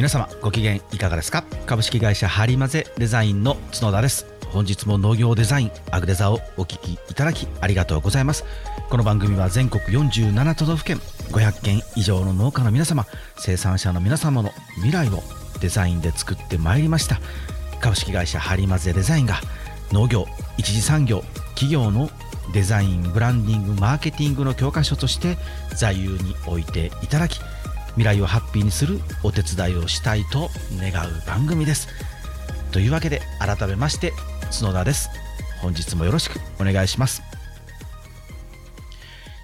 皆様ご機嫌いかがですか？株式会社ハリマゼデザインの角田です。本日も農業デザインアグデザをお聞きいただきありがとうございます。この番組は全国47都道府県500件以上の農家の皆様生産者の皆様の未来をデザインで作ってまいりました。株式会社ハリマゼデザインが農業一次産業企業のデザインブランディングマーケティングの教科書として座右に置いていただき未来をハッピーにするお手伝いをしたいと願う番組です。というわけで改めまして角田です。本日もよろしくお願いします。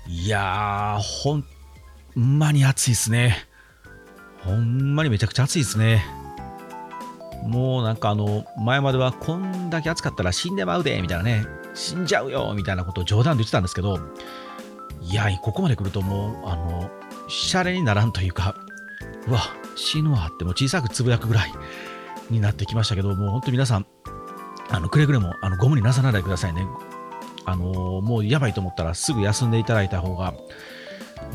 いやーほんまに暑いですね。ほんまにめちゃくちゃ暑いですね。もうなんかあの前まではこんだけ暑かったら死んでまうでみたいなね。死んじゃうよみたいなことを冗談で言ってたんですけどいやここまで来るともうあのシャレにならんというかうわ死ぬわってもう小さくつぶやくぐらいになってきましたけどもう本当皆さんあのくれぐれもあのゴムになさらないでくださいね。あのもうやばいと思ったらすぐ休んでいただいた方が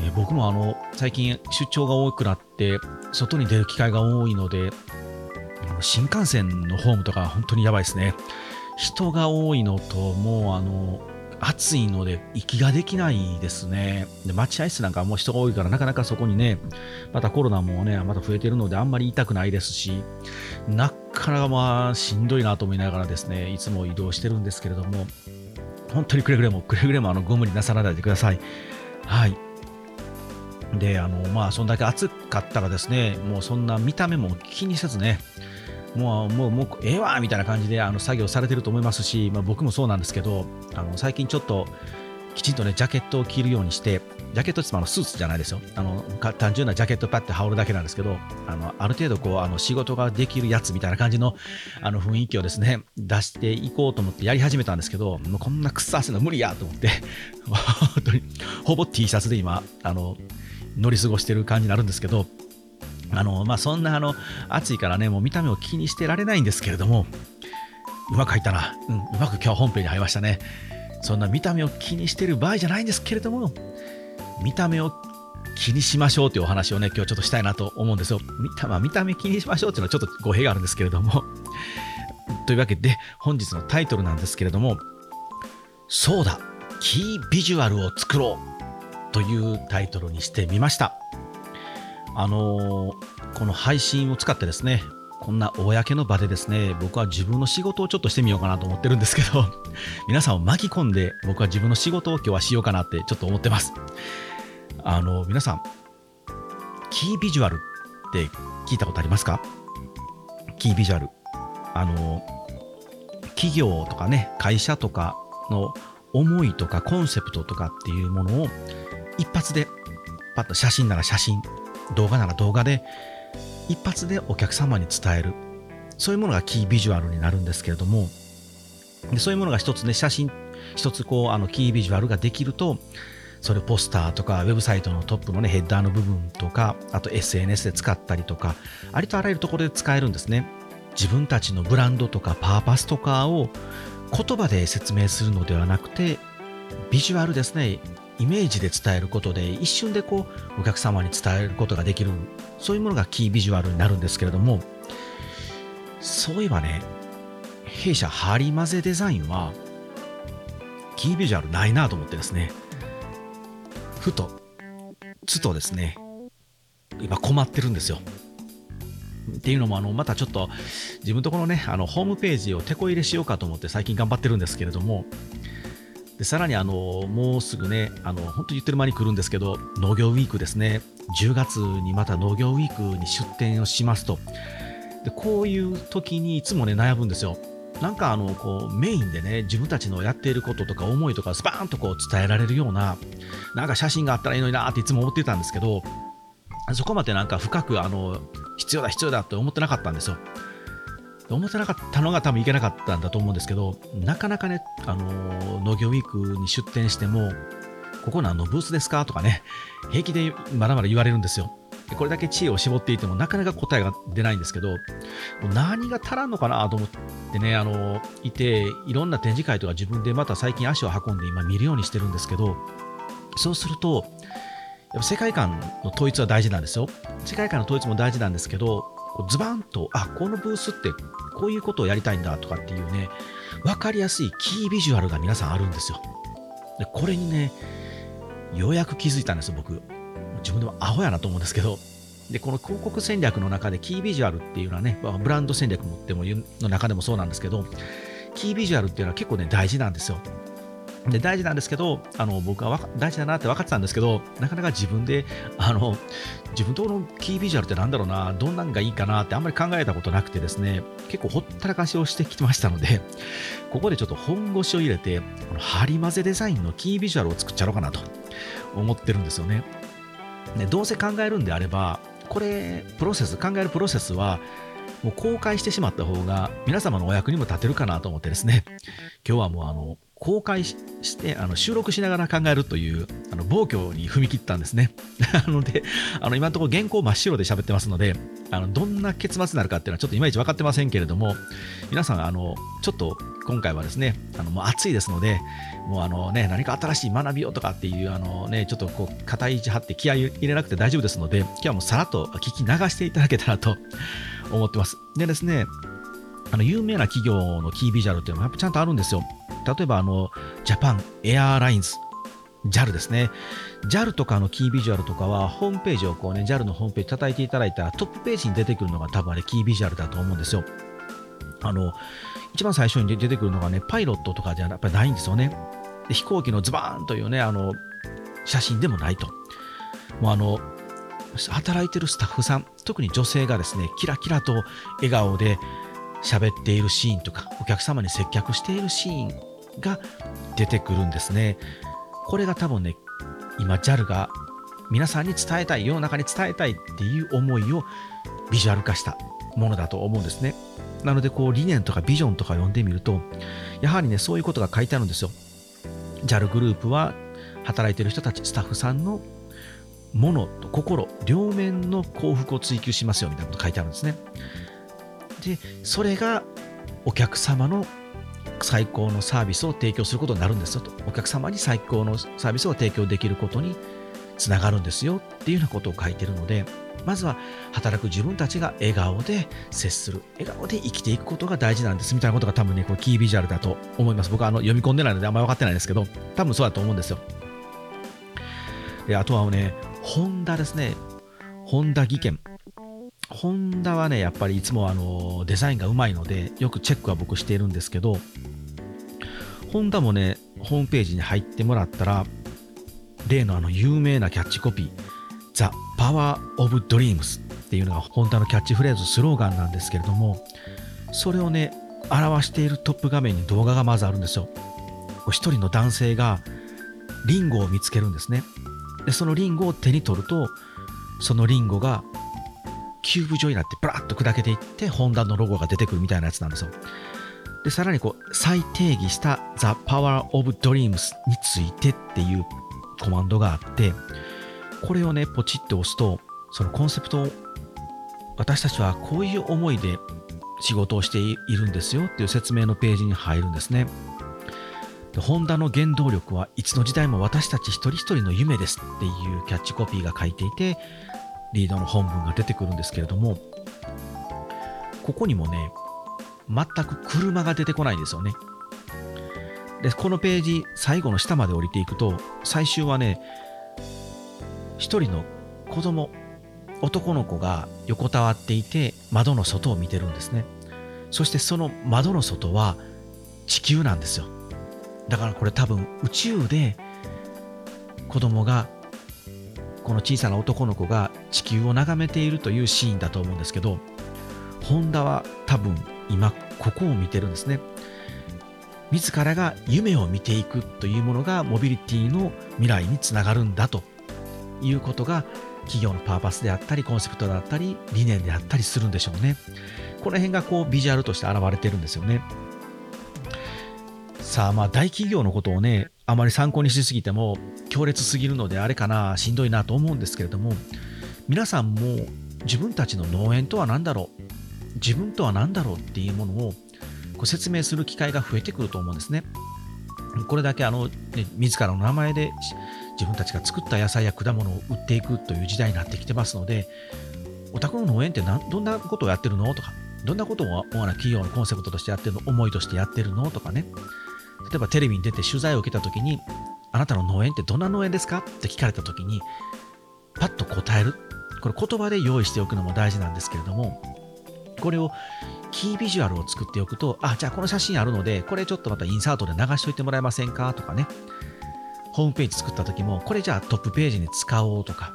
え僕もあの最近出張が多くなって外に出る機会が多いので新幹線のホームとか本当にやばいですね。人が多いのともうあの暑いので息ができないですね。で待合室なんかもう人が多いからなかなかそこにねまたコロナもねまた増えてるのであんまり痛くないですしなかなかまあしんどいなと思いながらですねいつも移動してるんですけれども本当にくれぐれもくれぐれもあのご無理なさらないでください。はい。であのまあそんだけ暑かったらですねもうそんな見た目も気にせずねもう、もう、もう、ええわみたいな感じであの作業されてると思いますし、まあ、僕もそうなんですけど、あの最近ちょっと、きちんとね、ジャケットを着るようにして、ジャケットってあのスーツじゃないですよ。あの単純なジャケットパッて羽織るだけなんですけど、あのある程度こうあの仕事ができるやつみたいな感じのあの雰囲気をですね、出していこうと思ってやり始めたんですけど、もうこんなくっさ汗の無理やと思って、本当にほぼ T シャツで今、あの乗り過ごしてる感じになるんですけど、あの、まあ、そんなあの暑いからね、もう見た目を気にしてられないんですけれども、うまく入ったな。うん、うまく今日本編に入りましたね。そんな見た目を気にしてる場合じゃないんですけれども、見た目を気にしましょうというお話をね、今日ちょっとしたいなと思うんですよ。見た,、まあ、見た目気にしましょうっていうのはちょっと語弊があるんですけれども。というわけで、本日のタイトルなんですけれども、そうだ、キービジュアルを作ろうというタイトルにしてみました。あのー、この配信を使ってですね、こんな公の場でですね、僕は自分の仕事をちょっとしてみようかなと思ってるんですけど、皆さんを巻き込んで僕は自分の仕事を今日はしようかなってちょっと思ってます。あの、皆さん、キービジュアルって聞いたことありますか？キービジュアル。あの、企業とかね、会社とかの思いとかコンセプトとかっていうものを一発でパッと写真なら写真動画なら動画で一発でお客様に伝える。そういうものがキービジュアルになるんですけれども。でそういうものが一つね写真一つこうあのキービジュアルができるとそれポスターとかウェブサイトのトップのねヘッダーの部分とかあと SNS で使ったりとかありとあらゆるところで使えるんですね。自分たちのブランドとかパーパスとかを言葉で説明するのではなくてビジュアルですね。イメージで伝えることで一瞬でこうお客様に伝えることができるそういうものがキービジュアルになるんですけれどもそういえばね弊社ハリマゼデザインはキービジュアルないなと思ってですねふとつとですね今困ってるんですよ。っていうのもあのまたちょっと自分ところねあのホームページを手こ入れしようかと思って最近頑張ってるんですけれどもでさらにあのもうすぐねあの本当言ってる間に来るんですけど農業ウィークですね。10月にまた農業ウィークに出店をしますと。でこういう時にいつもね悩むんですよ。なんかあのこうメインでね自分たちのやっていることとか思いとかスパーンとこう伝えられるようななんか写真があったらいいのになっていつも思ってたんですけどそこまでなんか深くあの必要だ必要だって思ってなかったんですよ。思ってなかったのが多分いけなかったんだと思うんですけど、なかなかね、あの農業ウィークに出店しても、ここ何のブースですかとかね、平気でまだまだ言われるんですよ。これだけ知恵を絞っていてもなかなか答えが出ないんですけど、何が足らんのかなと思ってね、あの、いて、いろんな展示会とか自分でまた最近足を運んで今見るようにしてるんですけど、そうすると、やっぱ世界観の統一は大事なんですよ。世界観の統一も大事なんですけど、ズバンと、あ、このブースってこういうことをやりたいんだとかっていうね、分かりやすいキービジュアルが皆さんあるんですよ。で、これにね、ようやく気づいたんですよ、僕。自分でもアホやなと思うんですけど。で、この広告戦略の中でキービジュアルっていうのはね、ブランド戦略もってもの中でもそうなんですけど、キービジュアルっていうのは結構ね、大事なんですよ。で大事なんですけど、あの僕は大事だなって分かってたんですけど、なかなか自分で、あの自分とのキービジュアルってなんだろうな、どんなんがいいかなってあんまり考えたことなくてですね、結構ほったらかしをしてきてましたので、ここでちょっと本腰を入れて、この張り混ぜデザインのキービジュアルを作っちゃろうかなと思ってるんですよね。ねどうせ考えるんであれば、これ、プロセス、考えるプロセスは、もう公開してしまった方が皆様のお役にも立てるかなと思ってですね、今日はもうあの公開してあの収録しながら考えるというあの暴挙に踏み切ったんですね。なので、あの今のところ原稿真っ白で喋ってますので、あのどんな結末になるかっていうのはちょっといまいち分かってませんけれども、皆さん、あのちょっと今回はですね、あのもう暑いですので、もうあの、ね、何か新しい学びをとかっていう、あのね、ちょっとこう硬い位置張って気合い入れなくて大丈夫ですので、今日はもうさらっと聞き流していただけたらと 思ってます。でですね、あの有名な企業のキービジュアルっていうのもやっぱちゃんとあるんですよ。例えば、あの、ジャパンエアーラインズ、JAL ですね。JAL とかのキービジュアルとかは、ホームページをこうね、JAL のホームページ叩いていただいたら、トップページに出てくるのが多分あれ、キービジュアルだと思うんですよ。あの、一番最初に出てくるのがね、パイロットとかじゃやっぱりないんですよね。で飛行機のズバーンというね、あの、写真でもないと。もうあの、働いてるスタッフさん、特に女性がですね、キラキラと笑顔で喋っているシーンとか、お客様に接客しているシーンが出てくるんですね。これが多分ね、今 JAL が皆さんに伝えたい、世の中に伝えたいっていう思いをビジュアル化したものだと思うんですね。なので、こう理念とかビジョンとか読んでみると、やはりね、そういうことが書いてあるんですよ。JAL グループは働いてる人たち、スタッフさんのものと心、両面の幸福を追求しますよみたいなこと書いてあるんですね。で、それがお客様の最高のサービスを提供することになるんですよと。お客様に最高のサービスを提供できることにつながるんですよっていうようなことを書いてるので、まずは働く自分たちが笑顔で接する、笑顔で生きていくことが大事なんですみたいなことが多分ね、こキービジュアルだと思います。僕はあの読み込んでないのであんまり分かってないですけど、多分そうだと思うんですよ。であとはね、ホンダですね。ホンダ技研。ホンダはね、やっぱりいつもあのデザインがうまいので、よくチェックは僕しているんですけど、ホンダもね、ホームページに入ってもらったら、例のあの有名なキャッチコピー、The Power of Dreams っていうのがホンダのキャッチフレーズ、スローガンなんですけれども、それをね、表しているトップ画面に動画がまずあるんですよ。一人の男性がリンゴを見つけるんですね。で、そのリンゴを手に取ると、そのリンゴがキューブ状になってブラッと砕けていってホンダのロゴが出てくるみたいなやつなんですよ。で、さらにこう再定義した The Power of Dreams についてっていうコマンドがあって、これをね、ポチって押すと、そのコンセプトを私たちはこういう思いで仕事をしているんですよっていう説明のページに入るんですね。でホンダの原動力はいつの時代も私たち一人一人の夢ですっていうキャッチコピーが書いていて、リードの本文が出てくるんですけれども、ここにもね、全く車が出てこないんですよね。で、このページ、最後の下まで降りていくと、最終はね、一人の子供、男の子が横たわっていて、窓の外を見てるんですね。そしてその窓の外は地球なんですよ。だからこれ多分宇宙で子供がこの小さな男の子が地球を眺めているというシーンだと思うんですけど、ホンダは多分今ここを見てるんですね。自らが夢を見ていくというものがモビリティの未来につながるんだということが企業のパーパスであったりコンセプトだったり理念であったりするんでしょうね。この辺がこうビジュアルとして現れてるんですよね。さあまあ大企業のことをねあまり参考にしすぎても強烈すぎるのであれかなしんどいなと思うんですけれども皆さんも自分たちの農園とは何だろう自分とは何だろうっていうものをこ説明する機会が増えてくると思うんですね。これだけあの、ね、自らの名前で自分たちが作った野菜や果物を売っていくという時代になってきてますのでお宅の農園ってどんなことをやってるの？とか、どんなことを主な企業のコンセプトとしてやってるの、思いとしてやってるの？とかね。例えばテレビに出て取材を受けたときに、あなたの農園ってどんな農園ですか？って聞かれたときに、パッと答える。これ言葉で用意しておくのも大事なんですけれども、これをキービジュアルを作っておくと、あ、じゃあこの写真あるので、これちょっとまたインサートで流しといてもらえませんか？とかね。ホームページ作った時も、これじゃあトップページに使おうとか、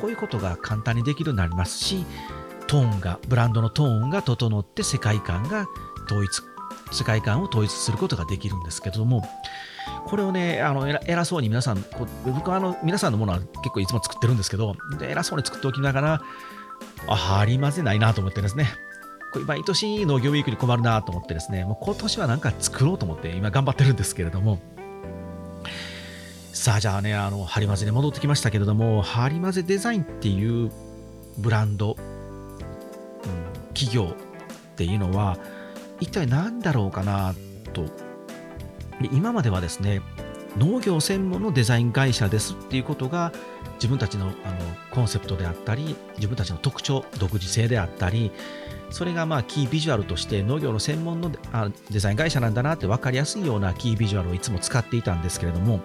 こういうことが簡単にできるようになりますし、トーンが、ブランドのトーンが整って世界観が統一、世界観を統一することができるんですけれども、これをね、あの偉そうに皆さん、こう僕はあの皆さんのものは結構いつも作ってるんですけど、で偉そうに作っておきながら、あ、張り混ぜないなと思ってですね、これ毎年農業ウィークに困るなと思ってですね、もう今年はなんか作ろうと思って今頑張ってるんですけれども、さあじゃあね、あの、ハリマゼに戻ってきましたけれども、ハリマゼデザインっていうブランド、うん、企業っていうのは、一体何だろうかなと。で今まではですね、農業専門のデザイン会社ですっていうことが自分たちのあのコンセプトであったり自分たちの特徴独自性であったりそれがまあキービジュアルとして農業の専門のデザイン会社なんだなって分かりやすいようなキービジュアルをいつも使っていたんですけれども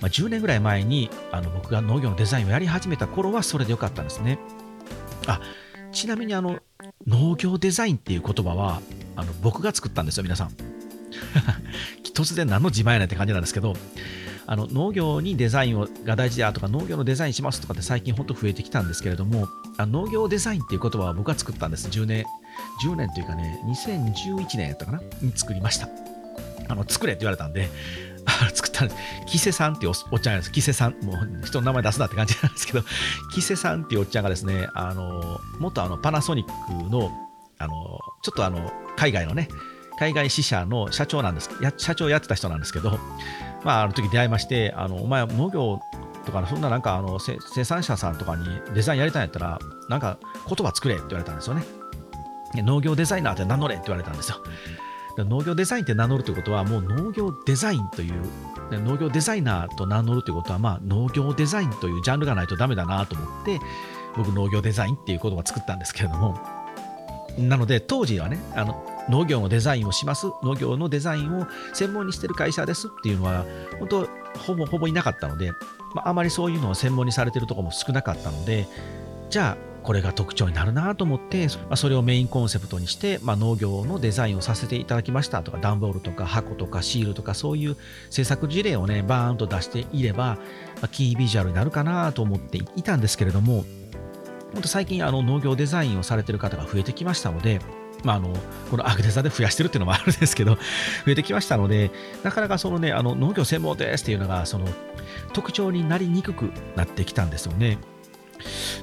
まあ、10年ぐらい前にあの僕が農業のデザインをやり始めた頃はそれでよかったんですね。あちなみにあの農業デザインっていう言葉はあの僕が作ったんですよ、皆さん。突然何の自慢やねんって感じなんですけど、あの農業にデザインをが大事だとか農業のデザインしますとかって最近ほんと増えてきたんですけれども、あ農業デザインっていう言葉は僕が作ったんです。10年、10年というかね、2011年やったかな？に作りました。あの作れって言われたんで、作ったんです。キセさんっていうおっちゃんがです。キセさん、もう人の名前出すなって感じなんですけど、キセさんっていうおっちゃんがですね、あの、元あのパナソニックの、あの、ちょっとあの、海外のね、海外支社の社長なんですや、社長やってた人なんですけど、まあ、あの時出会いまして、あの、お前農業とか、そんななんかあの生産者さんとかにデザインやりたいんやったら、なんか言葉作れって言われたんですよね。農業デザイナーって名乗れって言われたんですよ。農業デザインって名乗るということは、もう農業デザインという、農業デザイナーと名乗るということは、まあ、農業デザインというジャンルがないとダメだなと思って、僕、農業デザインっていう言葉を作ったんですけれども、なので、当時はね、あの農業のデザインをします、農業のデザインを専門にしてる会社ですっていうのは、本当、ほぼほぼいなかったので、まあ、あまりそういうのを専門にされてるところも少なかったので、じゃあ、これが特徴になるなと思って、まあ、それをメインコンセプトにして、まあ、農業のデザインをさせていただきましたとか段ボールとか箱とかシールとかそういう制作事例をねバーンと出していれば、まあ、キービジュアルになるかなと思っていたんですけれども本当最近あの農業デザインをされてる方が増えてきましたのでまあ、あのこのアグデザで増やしてるっていうのもあるんですけど、増えてきましたので、なかなかそのね、あの農業専門ですっていうのが、その特徴になりにくくなってきたんですよね。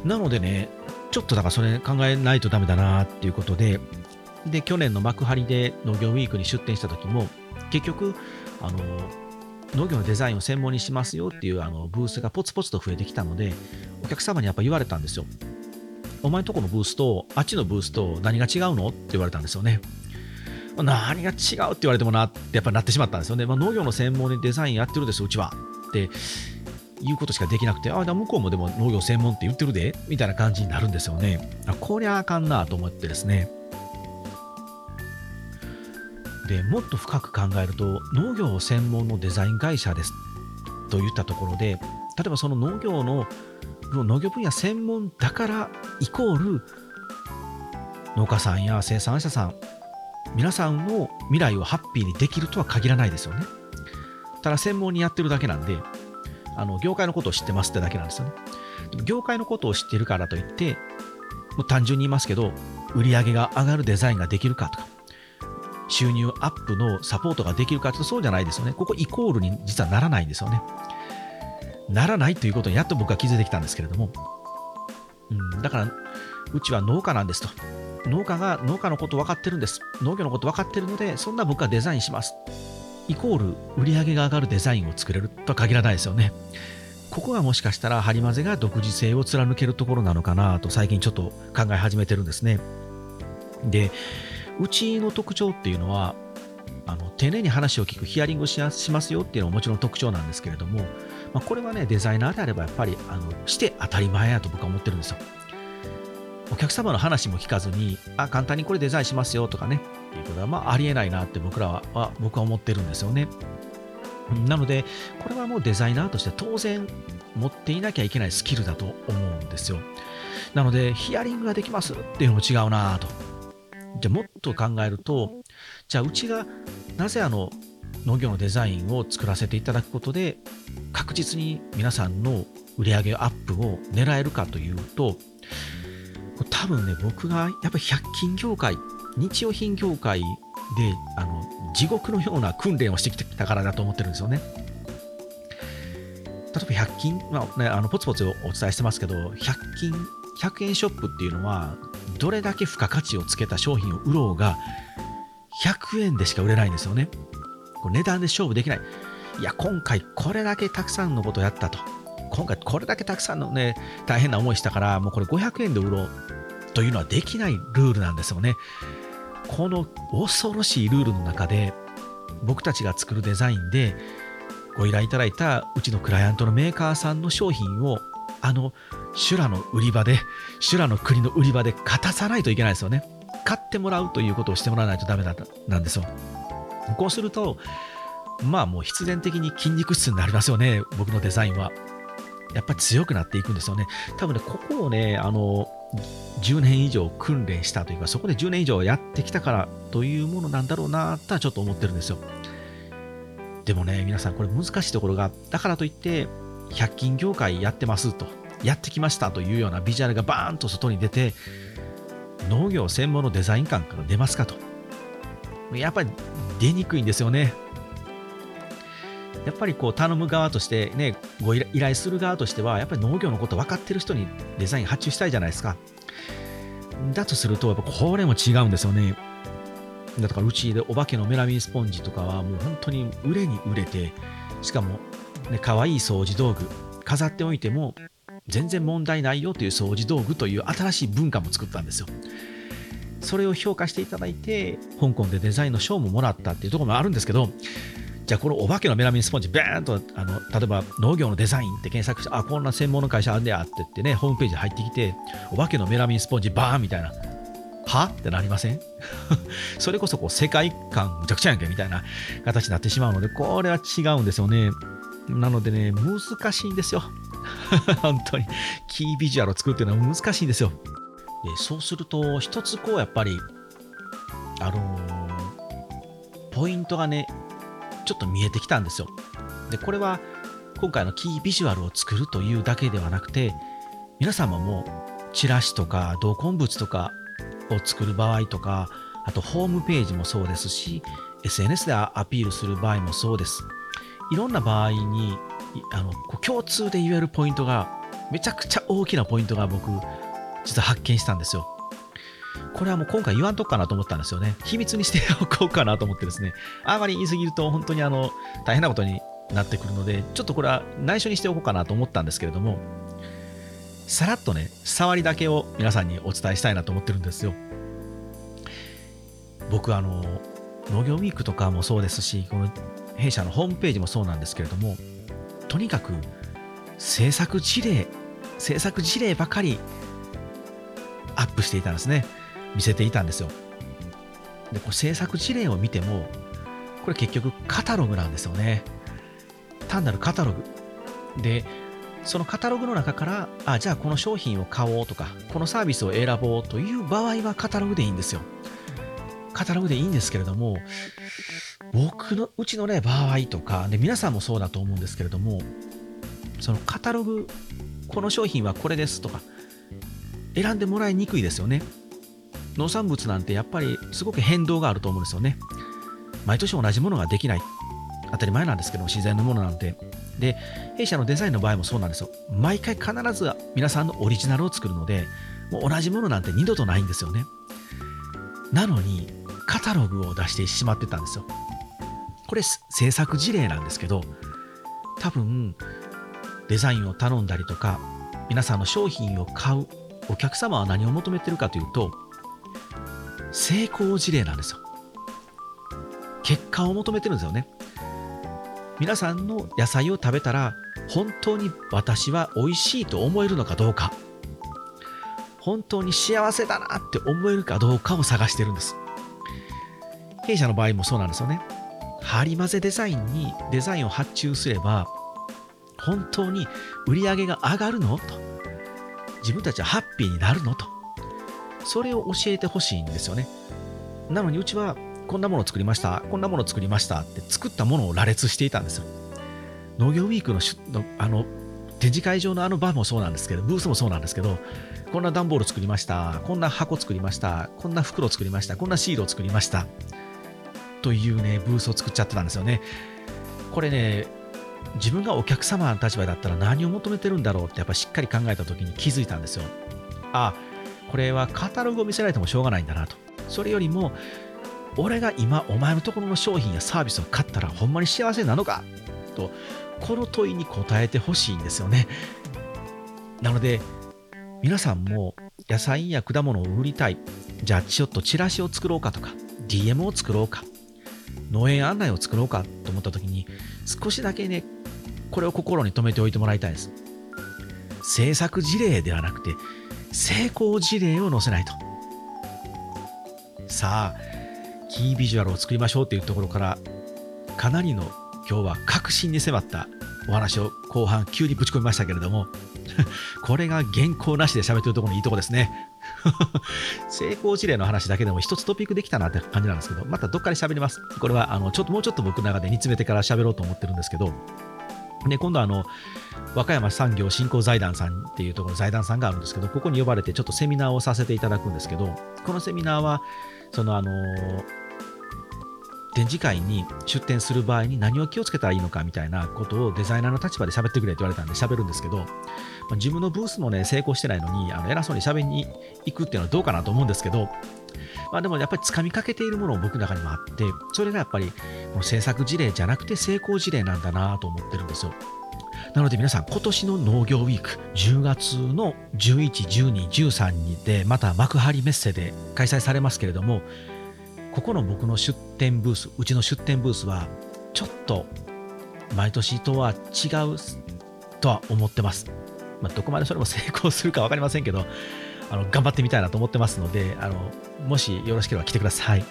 なのでね、ちょっとだからそれ考えないとダメだなっていうことで、で、去年の幕張で農業ウィークに出店した時も、結局、あの、農業のデザインを専門にしますよっていうあのブースがポツポツと増えてきたので、お客様にやっぱ言われたんですよ。お前んとこのブースと、あっちのブースと何が違うのって言われたんですよね。何が違うって言われてもなってやっぱなってしまったんですよね。まあ、農業の専門にデザインやってるんですうちは。っていうことしかできなくて、ああ、向こうもでも農業専門って言ってるで、みたいな感じになるんですよね。あこりゃあかんなと思ってですね。でもっと深く考えると、農業専門のデザイン会社ですと言ったところで、例えばその農業の農業分野専門だからイコール農家さんや生産者さん皆さんの未来をハッピーにできるとは限らないですよね。ただ専門にやってるだけなんであの業界のことを知ってますってだけなんですよね。業界のことを知ってるからといって、もう単純に言いますけど、売り上げが上がるデザインができるかとか、収入アップのサポートができるかというとそうじゃないですよね。ここイコールに実はならないんですよね。ならないということにやっと僕は気づいてきたんですけれども、うん、だから、うちは農家なんですと。農家が農家のこと分かってるんです。農業のこと分かってるので、そんな僕はデザインします。イコール売り上げが上がるデザインを作れるとは限らないですよね。ここがもしかしたらハリマゼが独自性を貫けるところなのかなと最近ちょっと考え始めてるんですね。で、うちの特徴っていうのは、あの丁寧に話を聞くヒアリングしますよっていうのももちろん特徴なんですけれども、まあ、これはね、デザイナーであればやっぱりあのして当たり前やと僕は思ってるんですよ。お客様の話も聞かずに、あ、簡単にこれデザインしますよとかね、っていうことは、まあ、ありえないなって僕らは、僕は思ってるんですよね。なので、これはもうデザイナーとして当然持っていなきゃいけないスキルだと思うんですよ。なので、ヒアリングができますっていうのも違うなと。じゃあもっと考えると、じゃあうちがなぜあの農業のデザインを作らせていただくことで確実に皆さんの売上アップを狙えるかというと多分ね僕がやっぱ100均業界日用品業界であの地獄のような訓練をしてきたからだと思ってるんですよね。例えば100均、まあね、あのポツポツお伝えしてますけど100均100円ショップっていうのはどれだけ付加価値をつけた商品を売ろうが100円でしか売れないんですよね。こ値段で勝負できない。いや、今回これだけたくさんのことをやったと。今回これだけたくさんのね、大変な思いしたから、もうこれ500円で売ろうというのはできないルールなんですよね。この恐ろしいルールの中で、僕たちが作るデザインでご依頼いただいたうちのクライアントのメーカーさんの商品をあの修羅の売り場で修羅の国の売り場で勝たさないといけないですよね。買ってもらうということをしてもらわないとダメだなんですよ。こうするとまあもう必然的に筋肉質になりますよね僕のデザインは。やっぱり強くなっていくんですよね。多分ねここをねあの10年以上訓練したというかそこで10年以上やってきたからというものなんだろうなとはちょっと思ってるんですよ。でもね皆さんこれ難しいところがだからといって100均業界やってますとやってきましたというようなビジュアルがバーンと外に出て農業専門のデザイン感から出ますかと。やっぱり出にくいんですよね。やっぱりこう頼む側としてねご依頼する側としてはやっぱり農業のこと分かってる人にデザイン発注したいじゃないですかだとするとやっぱこれも違うんですよねだからうちでお化けのメラミンスポンジとかはもう本当に売れに売れてしかもね、可愛い掃除道具、飾っておいても全然問題ないよという掃除道具という新しい文化も作ったんですよ。それを評価していただいて、香港でデザインの賞ももらったっていうところもあるんですけど、じゃあこのお化けのメラミンスポンジ、バーンとあの例えば農業のデザインって検索して、あ、こんな専門の会社あんねやって言ってね、ホームページに入ってきて、お化けのメラミンスポンジ、バーンみたいな。はってなりません？それこそこう世界観むちゃくちゃやんけみたいな形になってしまうので、これは違うんですよね。なのでね、難しいんですよ。本当に。キービジュアルを作るっていうのは難しいんですよ。でそうすると、一つこう、やっぱり、あのー、ポイントがね、ちょっと見えてきたんですよ。で、これは、今回のキービジュアルを作るというだけではなくて、皆様もチラシとか同梱物とかを作る場合とか、あとホームページもそうですし、SNS でアピールする場合もそうです。いろんな場合にあの共通で言えるポイントがめちゃくちゃ大きなポイントが僕実は発見したんですよ。これはもう今回言わんとこかなと思ったんですよね。秘密にしておこうかなと思ってですね。あまり言い過ぎると本当にあの大変なことになってくるので、ちょっとこれは内緒にしておこうかなと思ったんですけれども、さらっとね、触りだけを皆さんにお伝えしたいなと思ってるんですよ。僕あの、農業ウィークとかもそうですし、この弊社のホームページもそうなんですけれども、とにかく制作事例、制作事例ばかりアップしていたんですね。見せていたんですよ。で、これ制作事例を見ても、これ結局カタログなんですよね。単なるカタログ。で、そのカタログの中から、あ、じゃあこの商品を買おうとか、このサービスを選ぼうという場合はカタログでいいんですよ。カタログでいいんですけれども、僕のうちのね、場合とか、で皆さんもそうだと思うんですけれども、そのカタログ、この商品はこれですとか、選んでもらいにくいですよね。農産物なんてやっぱりすごく変動があると思うんですよね。毎年同じものができない。当たり前なんですけど、自然のものなんて。で、弊社のデザインの場合もそうなんですよ。毎回必ず皆さんのオリジナルを作るので、もう同じものなんて二度とないんですよね。なのに、カタログを出してしまってたんですよ。これ制作事例なんですけど、多分デザインを頼んだりとか、皆さんの商品を買うお客様は何を求めてるかというと、成功事例なんですよ。結果を求めてるんですよね。皆さんの野菜を食べたら、本当に私は美味しいと思えるのかどうか。本当に幸せだなって思えるかどうかを探してるんです。弊社の場合もそうなんですよね。張り混ぜデザインにデザインを発注すれば、本当に売り上げが上がるの？と。自分たちはハッピーになるの？と。それを教えてほしいんですよね。なのにうちはこんなもの作りました、こんなもの作りましたって作ったものを羅列していたんですよ。農業ウィークののあの展示会場のあの場もそうなんですけど、ブースもそうなんですけど、こんな段ボール作りました、こんな箱作りました、こんな袋作りました、こんなシールを作りました、というね、ブースを作っちゃってたんですよね。これね、自分がお客様の立場だったら何を求めてるんだろうってやっぱしっかり考えた時に気づいたんですよ。あ、これはカタログを見せられてもしょうがないんだなと。それよりも、俺が今お前のところの商品やサービスを買ったらほんまに幸せなのかとこの問いに答えてほしいんですよね。なので、皆さんも野菜や果物を売りたい。じゃあちょっとチラシを作ろうかとか、DM を作ろうか、農園案内を作ろうかと思った時に、少しだけね、これを心に留めておいてもらいたいです。制作事例ではなくて、成功事例を載せないと。さあ、キービジュアルを作りましょうっていうところから、かなりの今日は確信に迫ったお話を後半急にぶち込みましたけれども これが原稿なしで喋ってるところのいいとこですね 成功事例の話だけでも一つトピックできたなって感じなんですけどまたどっかで喋りますこれはあのちょっともうちょっと僕の中で煮詰めてから喋ろうと思ってるんですけどで今度はあの和歌山産業振興財団さんっていうところの財団さんがあるんですけどここに呼ばれてちょっとセミナーをさせていただくんですけどこのセミナーはそのあの展示会に出展する場合に何を気をつけたらいいのかみたいなことをデザイナーの立場で喋ってくれって言われたんで喋るんですけど、自分のブースもね、成功してないのに、あの偉そうに喋りに行くっていうのはどうかなと思うんですけど、まあでもやっぱり掴みかけているものを僕の中にもあって、それがやっぱりもう制作事例じゃなくて成功事例なんだなと思ってるんですよ。なので皆さん、今年の農業ウィーク、10月の11、12、13日で、また幕張メッセで開催されますけれども、ここの僕の出店ブース、うちの出店ブースは、ちょっと毎年とは違うとは思ってます。まあ、どこまでそれも成功するか分かりませんけど、あの頑張ってみたいなと思ってますので、あのもしよろしければ来てください。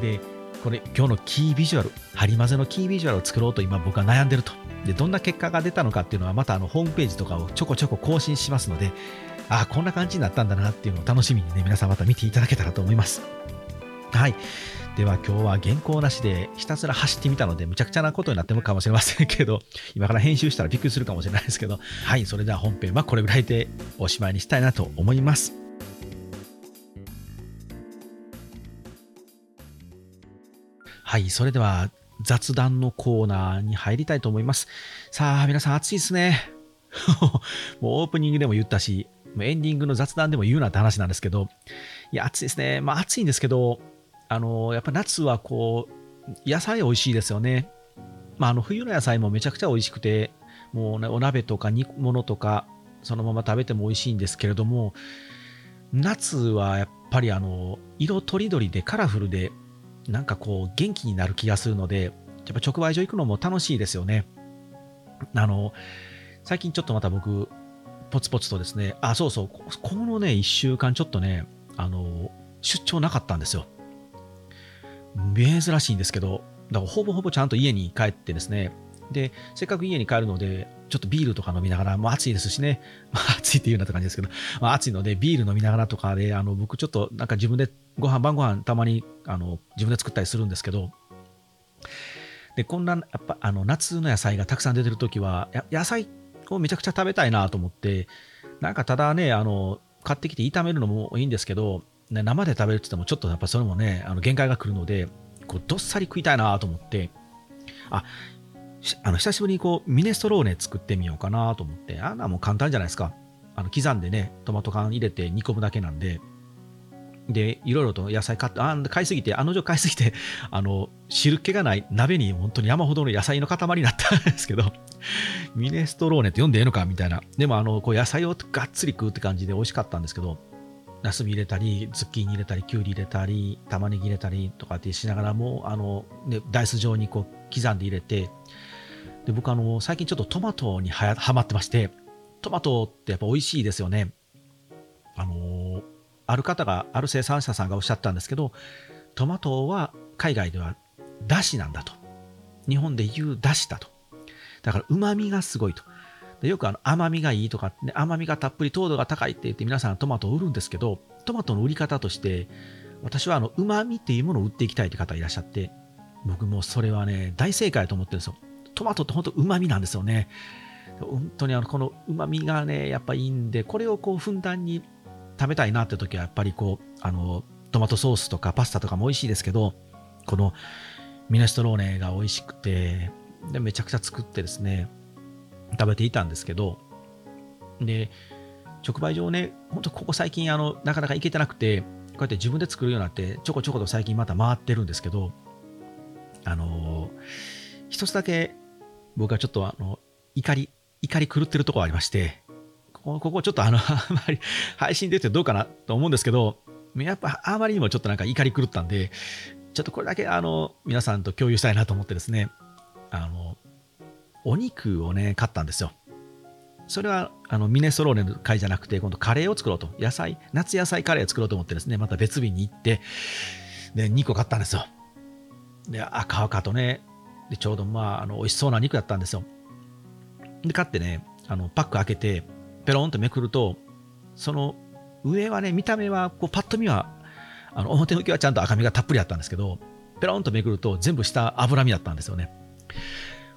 で、これ今日のキービジュアル、ハリマゼのキービジュアルを作ろうと今僕は悩んでると。で、どんな結果が出たのかっていうのはまたあのホームページとかをちょこちょこ更新しますので、ああ、こんな感じになったんだなっていうのを楽しみにね、皆さんまた見ていただけたらと思います。はい。では今日は原稿なしでひたすら走ってみたのでむちゃくちゃなことになってるかもしれませんけど、今から編集したらびっくりするかもしれないですけど、はい、それでは本編はこれぐらいでおしまいにしたいなと思います。はい、それでは雑談のコーナーに入りたいと思います。さあ、皆さん暑いですね。もうオープニングでも言ったし、エンディングの雑談でも言うなって話なんですけど、いや、暑いですね。まあ暑いんですけど、あのやっぱ夏はこう、野菜美味しいですよね。まあ、あの冬の野菜もめちゃくちゃ美味しくて、もうね、お鍋とか煮物とか、そのまま食べても美味しいんですけれども、夏はやっぱりあの、色とりどりでカラフルで、なんかこう、元気になる気がするので、やっぱ直売所行くのも楽しいですよね。あの、最近ちょっとまた僕、ポツポツとですね、あ、そうそう、このね、1週間ちょっとね、あの、出張なかったんですよ。珍しいんですけど、だからほぼほぼちゃんと家に帰ってですね、で、せっかく家に帰るので、ちょっとビールとか飲みながら、もう暑いですしね、まあ、暑いって言うなって感じですけど、まあ、暑いので、ビール飲みながらとかで、あの僕ちょっとなんか自分でご飯、晩ご飯たまにあの自分で作ったりするんですけど、で、こんな、やっぱあの夏の野菜がたくさん出てるときは、野菜をめちゃくちゃ食べたいなと思って、なんかただね、あの、買ってきて炒めるのもいいんですけど、ね、生で食べるって言っても、ちょっとやっぱそれもね、あの限界が来るので、こうどっさり食いたいなと思って、あ、あの久しぶりにこうミネストローネ作ってみようかなと思って、あんなもう簡単じゃないですか。あの刻んでね、トマト缶入れて煮込むだけなんで、で、いろいろと野菜買って、あ買いすぎて、あの女買いすぎて、あの、汁気がない鍋に本当に山ほどの野菜の塊になったんですけど、ミネストローネって読んでええのかみたいな。でも、あの、こう野菜をがっつり食うって感じで美味しかったんですけど、ナスビ入れたり、ズッキーニ入れたり、キュウリ入れたり、玉ねぎ入れたりとかってしながらも、あの、ね、ダイス状にこう刻んで入れて、で、僕あの、最近ちょっとトマトにははまってまして、トマトってやっぱ美味しいですよね。あのある方が、ある生産者さんがおっしゃったんですけど、トマトは海外ではだしなんだと。日本で言うだしだと。だから旨味がすごいと。でよくあの甘みがいいとか、ね、甘みがたっぷり糖度が高いって言って皆さんトマトを売るんですけど、トマトの売り方として、私はあの旨味っていうものを売っていきたいって方いらっしゃって、僕もそれはね、大正解だと思ってるんですよ。トマトって本当旨味なんですよね。本当にあのこの旨味がね、やっぱいいんで、これをこうふんだんに食べたいなって時はやっぱりこう、あの、トマトソースとかパスタとかも美味しいですけど、このミネストローネが美味しくて、で、めちゃくちゃ作ってですね、食べていたんですけど、で、直売所をね、本当ここ最近あの、なかなか行けてなくて、こうやって自分で作るようになって、ちょこちょこと最近また回ってるんですけど、あのー、一つだけ僕はちょっとあの、怒り、怒り狂ってるとこありまして、ここ、ここちょっとあの、あまり配信出てどうかなと思うんですけど、やっぱあまりにもちょっとなんか怒り狂ったんで、ちょっとこれだけあの、皆さんと共有したいなと思ってですね、あの、お肉をね、買ったんですよ。それは、あの、ミネストローネの会じゃなくて、今度カレーを作ろうと。野菜、夏野菜カレーを作ろうと思ってですね、また別日に行って、で、2個買ったんですよ。で、あ、買うかとね。で、ちょうどまあ、あの、美味しそうな肉だったんですよ。で、買ってね、あの、パック開けて、ペロンとめくると、その上はね、見た目は、こう、パッと見は、あの、表向きはちゃんと赤身がたっぷりあったんですけど、ペロンとめくると全部下脂身だったんですよね。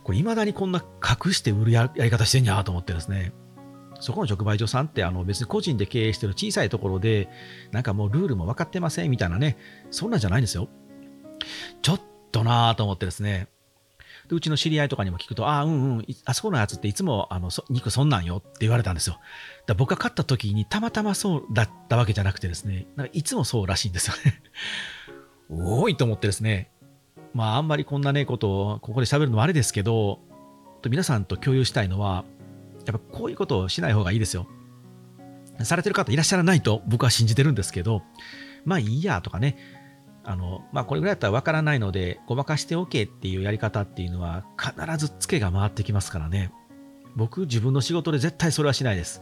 これ未だにこんな隠して売るやり方してんやと思ってですね。そこの直売所さんってあの別に個人で経営してる小さいところで、なんかもうルールも分かってませんみたいなね、そんなんじゃないんですよ。ちょっとなぁと思ってですね、でうちの知り合いとかにも聞くと、ああ、うんうん、あそこのやつっていつもあの肉そんなんよって言われたんですよ。だ僕が買った時にたまたまそうだったわけじゃなくてですね、なんかいつもそうらしいんですよね。多いと思ってですね、まああんまりこんなね、ことをここで喋るのはあれですけど、皆さんと共有したいのは、やっぱこういうことをしない方がいいですよ。されてる方いらっしゃらないと僕は信じてるんですけど、まあいいやとかね、あの、まあ、これぐらいだったらわからないので、ごまかしておけっていうやり方っていうのは、必ずツケが回ってきますからね。僕、自分の仕事で絶対それはしないです。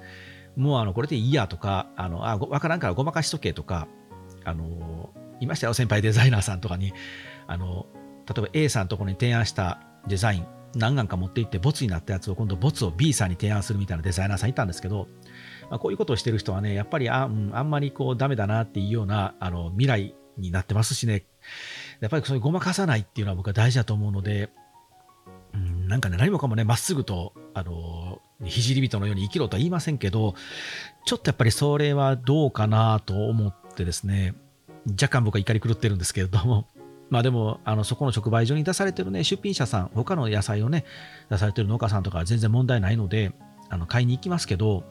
もう、あの、これでいいやとか、あの、あ、わからんからごまかしとけとか、あの、いましたよ、先輩デザイナーさんとかに、あの、例えば A さんのところに提案したデザイン、何眼か持っていって、ボツになったやつを今度、ボツを B さんに提案するみたいなデザイナーさんいたんですけど、まあ、こういうことをしてる人はね、やっぱりあ,、うん、あんまりこうダメだなっていうようなあの未来になってますしね、やっぱりそういうごまかさないっていうのは僕は大事だと思うので、うん、なんかね、何もかもね、まっすぐと、あの、ひじり人のように生きろとは言いませんけど、ちょっとやっぱりそれはどうかなと思ってですね、若干僕は怒り狂ってるんですけれども、まあでも、あの、そこの直売所に出されてるね、出品者さん、他の野菜をね、出されてる農家さんとかは全然問題ないので、あの、買いに行きますけど、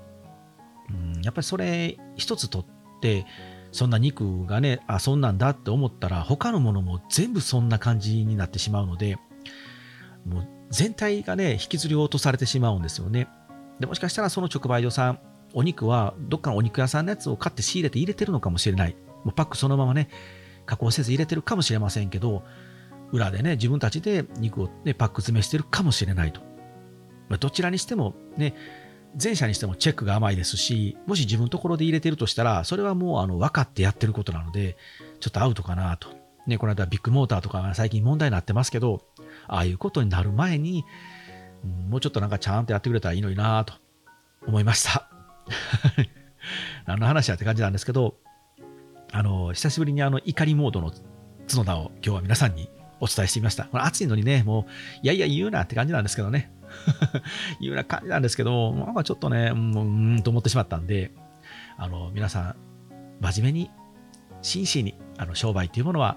うん、やっぱりそれ一つ取って、そんな肉がね、あ、そんなんだって思ったら、他のものも全部そんな感じになってしまうので、もう全体がね、引きずり落とされてしまうんですよね。でもしかしたらその直売所さん、お肉はどっかのお肉屋さんのやつを買って仕入れて入れてるのかもしれない。もうパックそのままね、加工せず入れてるかもしれませんけど、裏でね、自分たちで肉を、ね、パック詰めしてるかもしれないと。まあ、どちらにしてもね、前者にしてもチェックが甘いですし、もし自分のところで入れてるとしたら、それはもうあの分かってやってることなので、ちょっとアウトかなと。ね、この間ビッグモーターとかが最近問題になってますけど、ああいうことになる前に、もうちょっとなんかちゃんとやってくれたらいいのになと思いました。何の話やって感じなんですけど、あの、久しぶりにあの怒りモードの角田を今日は皆さんにお伝えしてみました。これ暑いのにね、もう、いやいや言うなって感じなんですけどね。いうな感じなんですけど、なんかちょっとね、うん、うんと思ってしまったんで、あの、皆さん、真面目に、真摯に、あの、商売っていうものは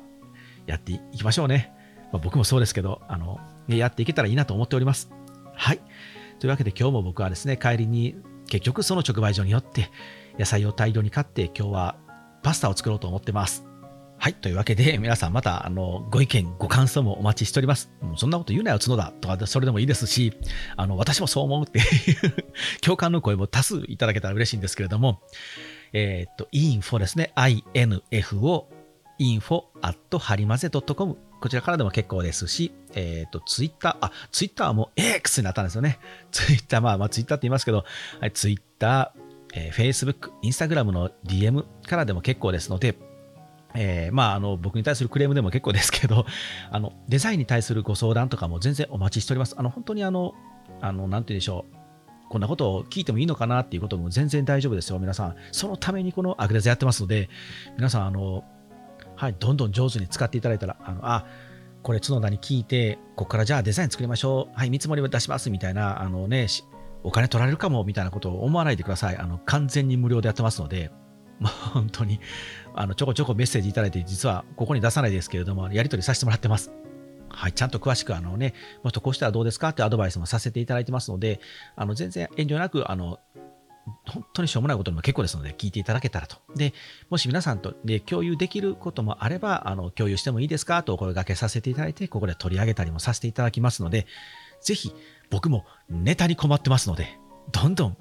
やっていきましょうね。まあ、僕もそうですけど、あの、やっていけたらいいなと思っております。はい。というわけで今日も僕はですね、帰りに結局その直売所によって野菜を大量に買って今日はパスタを作ろうと思ってます。はい。というわけで、皆さんまた、あの、ご意見、ご感想もお待ちしております。そんなこと言うなよ、角田とか、それでもいいですし、あの、私もそう思うっていう 共感の声も多数いただけたら嬉しいんですけれども、えー、っと、info ですね。info、info at はりまぜ .com こちらからでも結構ですし、えっ、ー、と、ツイッター、あ、ツイッターはもう X になったんですよね。ツイッター、まあまあツイッターって言いますけど、はい、ツイッター、えー、Facebook、Instagram の DM からでも結構ですので、えー、まあ、あの、僕に対するクレームでも結構ですけど、あの、デザインに対するご相談とかも全然お待ちしております。あの、本当にあの、あの、なんて言うんでしょう。こんなことを聞いてもいいのかなっていうことも全然大丈夫ですよ、皆さん。そのためにこのアグレザやってますので、皆さん、あの、はい、どんどん上手に使っていただいたら、あの、あ、これ角田に聞いて、ここからじゃあデザイン作りましょう。はい、見積もりを出しますみたいな、あのね、お金取られるかもみたいなことを思わないでください。あの、完全に無料でやってますので、まあ、本当に、あの、ちょこちょこメッセージいただいて、実はここに出さないですけれども、やり取りさせてもらってます。はい、ちゃんと詳しく、あのね、もっとこうしたらどうですかってアドバイスもさせていただいてますので、あの、全然遠慮なく、あの、本当にしょうもないことでも結構ですので、聞いていただけたらと。で、もし皆さんとで共有できることもあれば、あの、共有してもいいですかとお声掛けさせていただいて、ここで取り上げたりもさせていただきますので、ぜひ、僕もネタに困ってますので、どんどん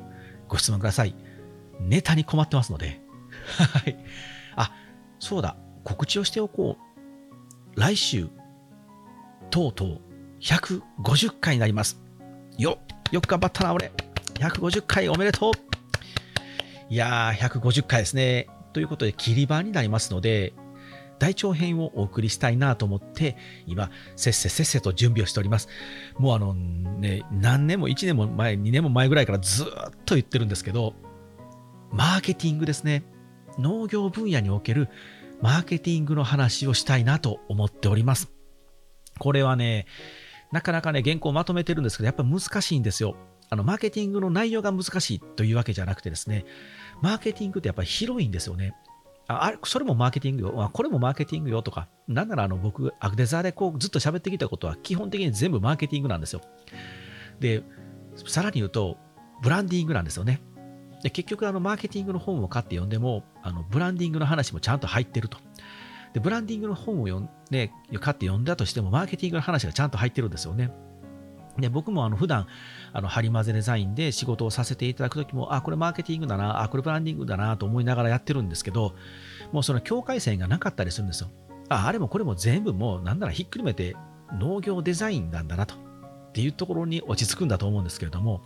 ご質問ください。ネタに困ってますので。はい。あ、そうだ。告知をしておこう。来週、とうとう150回になります。よよく頑張ったな、俺。150回おめでとういやー、150回ですね。ということで、切り板になりますので、大長編をお送りしたいなと思って、今、せっせせっせと準備をしております。もうあのね、何年も1年も前、2年も前ぐらいからずっと言ってるんですけど、マーケティングですね。農業分野におけるマーケティングの話をしたいなと思っております。これはね、なかなかね、原稿をまとめてるんですけど、やっぱ難しいんですよ。あの、マーケティングの内容が難しいというわけじゃなくてですね、マーケティングってやっぱり広いんですよね。あれ、それもマーケティングよ。これもマーケティングよとか。なんならあの僕、アグデザーでこうずっと喋ってきたことは基本的に全部マーケティングなんですよ。で、さらに言うと、ブランディングなんですよね。で結局、あの、マーケティングの本を買って読んでも、あの、ブランディングの話もちゃんと入ってると。で、ブランディングの本を読んで、買って読んだとしても、マーケティングの話がちゃんと入ってるんですよね。で、僕もあの普段、あの、ハリマゼデザインで仕事をさせていただくときも、あ、これマーケティングだな、あ、これブランディングだなと思いながらやってるんですけど、もうその境界線がなかったりするんですよ。あ、あれもこれも全部もうなんならひっくるめて農業デザインなんだなと。っていうところに落ち着くんだと思うんですけれども、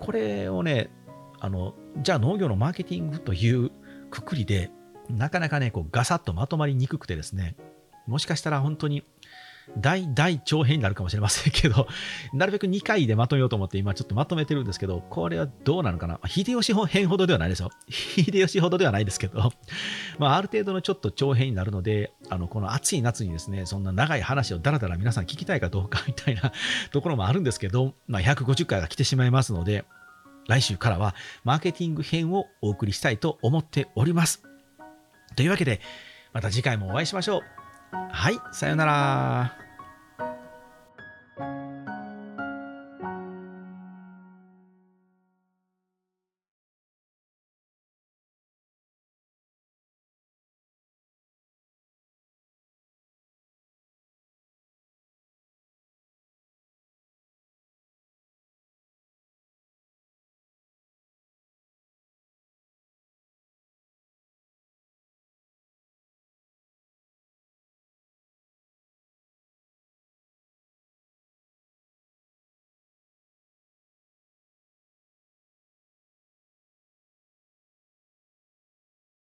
これをね、あの、じゃあ農業のマーケティングというくくりで、なかなかね、こうガサッとまとまりにくくてですね、もしかしたら本当に大大長編になるかもしれませんけど、なるべく2回でまとめようと思って今ちょっとまとめてるんですけど、これはどうなのかな？秀吉編ほどではないですよ。秀吉ほどではないですけど、まあある程度のちょっと長編になるので、あの、この暑い夏にですね、そんな長い話をだらだら皆さん聞きたいかどうかみたいな ところもあるんですけど、まあ150回が来てしまいますので、来週からはマーケティング編をお送りしたいと思っております。というわけで、また次回もお会いしましょう。はい、さようなら。